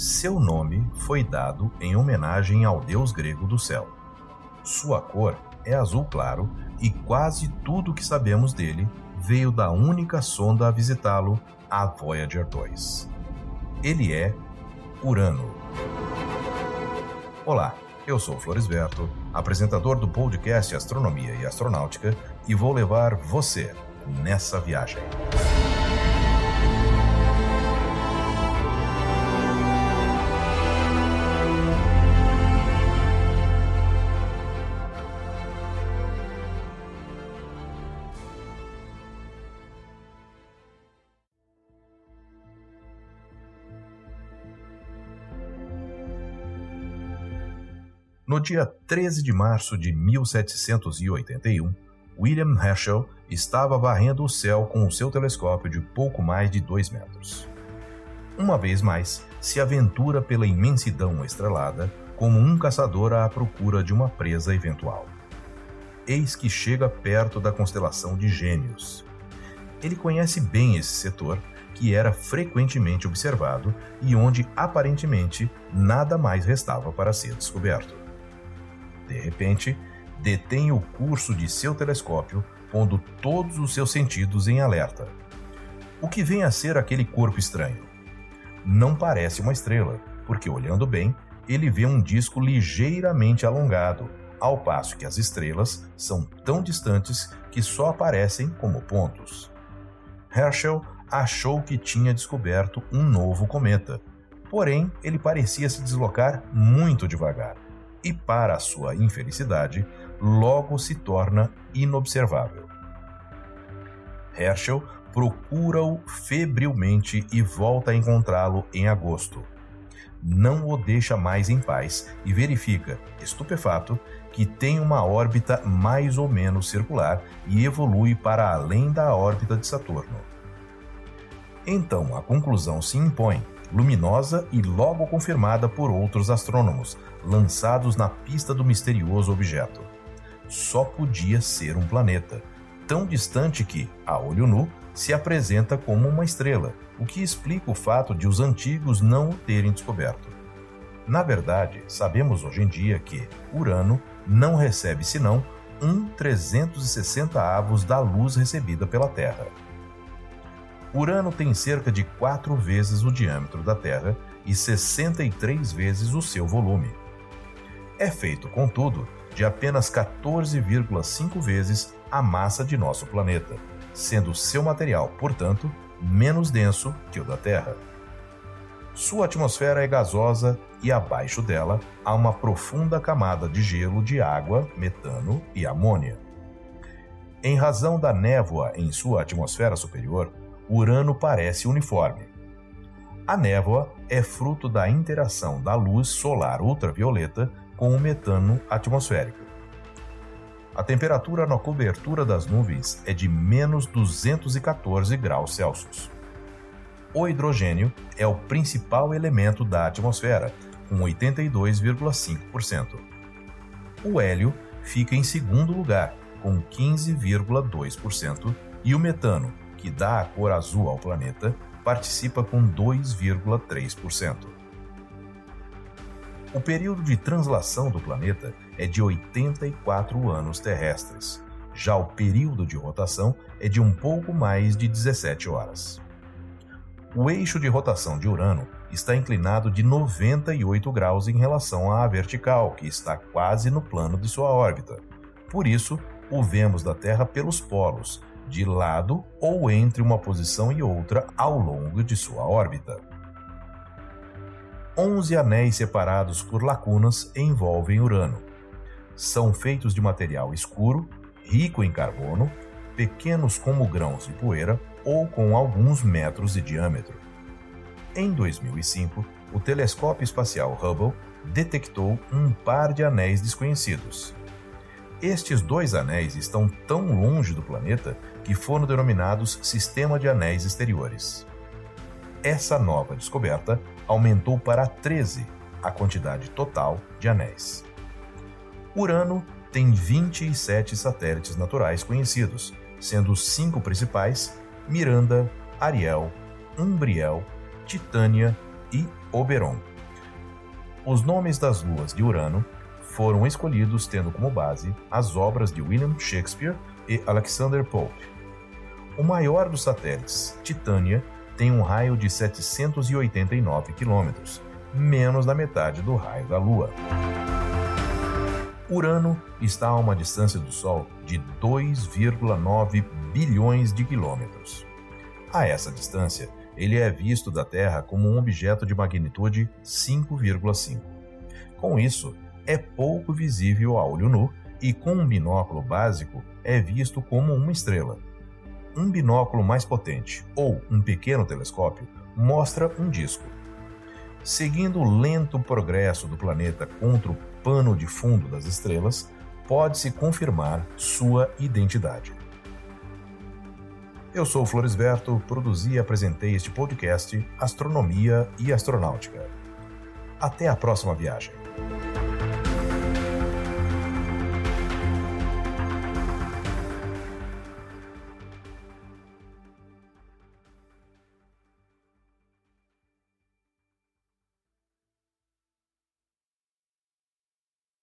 Seu nome foi dado em homenagem ao deus grego do céu. Sua cor é azul claro e quase tudo o que sabemos dele veio da única sonda a visitá-lo, a Voyager 2. Ele é Urano. Olá, eu sou Floresberto, apresentador do podcast Astronomia e Astronáutica, e vou levar você nessa viagem. No dia 13 de março de 1781, William Herschel estava varrendo o céu com o seu telescópio de pouco mais de 2 metros. Uma vez mais, se aventura pela imensidão estrelada como um caçador à procura de uma presa eventual. Eis que chega perto da constelação de Gêmeos. Ele conhece bem esse setor, que era frequentemente observado e onde aparentemente nada mais restava para ser descoberto de repente, detém o curso de seu telescópio, pondo todos os seus sentidos em alerta. O que vem a ser aquele corpo estranho? Não parece uma estrela, porque olhando bem, ele vê um disco ligeiramente alongado, ao passo que as estrelas são tão distantes que só aparecem como pontos. Herschel achou que tinha descoberto um novo cometa, porém ele parecia se deslocar muito devagar e, para sua infelicidade, logo se torna inobservável. Herschel procura-o febrilmente e volta a encontrá-lo em agosto. Não o deixa mais em paz e verifica, estupefato, que tem uma órbita mais ou menos circular e evolui para além da órbita de Saturno. Então a conclusão se impõe luminosa e logo confirmada por outros astrônomos, lançados na pista do misterioso objeto. Só podia ser um planeta, tão distante que, a olho nu, se apresenta como uma estrela, o que explica o fato de os antigos não o terem descoberto. Na verdade, sabemos hoje em dia que Urano não recebe senão um 360 avos da luz recebida pela Terra. Urano tem cerca de quatro vezes o diâmetro da Terra e 63 vezes o seu volume. É feito, contudo, de apenas 14,5 vezes a massa de nosso planeta, sendo seu material, portanto, menos denso que o da Terra. Sua atmosfera é gasosa e abaixo dela há uma profunda camada de gelo de água, metano e amônia. Em razão da névoa em sua atmosfera superior, Urano parece uniforme. A névoa é fruto da interação da luz solar ultravioleta com o metano atmosférico. A temperatura na cobertura das nuvens é de menos 214 graus Celsius. O hidrogênio é o principal elemento da atmosfera, com 82,5%. O hélio fica em segundo lugar, com 15,2%, e o metano, que dá a cor azul ao planeta, participa com 2,3%. O período de translação do planeta é de 84 anos terrestres. Já o período de rotação é de um pouco mais de 17 horas. O eixo de rotação de Urano está inclinado de 98 graus em relação à vertical, que está quase no plano de sua órbita. Por isso, o vemos da Terra pelos polos, de lado ou entre uma posição e outra ao longo de sua órbita. Onze anéis separados por lacunas envolvem Urano. São feitos de material escuro, rico em carbono, pequenos como grãos de poeira ou com alguns metros de diâmetro. Em 2005, o telescópio espacial Hubble detectou um par de anéis desconhecidos, estes dois anéis estão tão longe do planeta que foram denominados Sistema de Anéis Exteriores. Essa nova descoberta aumentou para 13 a quantidade total de anéis. Urano tem 27 satélites naturais conhecidos, sendo os cinco principais Miranda, Ariel, Umbriel, Titânia e Oberon, Os nomes das luas de Urano foram escolhidos tendo como base as obras de William Shakespeare e Alexander Pope. O maior dos satélites, Titânia, tem um raio de 789 quilômetros, menos da metade do raio da Lua. Urano está a uma distância do Sol de 2,9 bilhões de quilômetros. A essa distância, ele é visto da Terra como um objeto de magnitude 5,5. Com isso, é pouco visível a olho nu e com um binóculo básico é visto como uma estrela. Um binóculo mais potente ou um pequeno telescópio mostra um disco. Seguindo o lento progresso do planeta contra o pano de fundo das estrelas, pode-se confirmar sua identidade. Eu sou Floresberto, produzi e apresentei este podcast Astronomia e Astronáutica. Até a próxima viagem.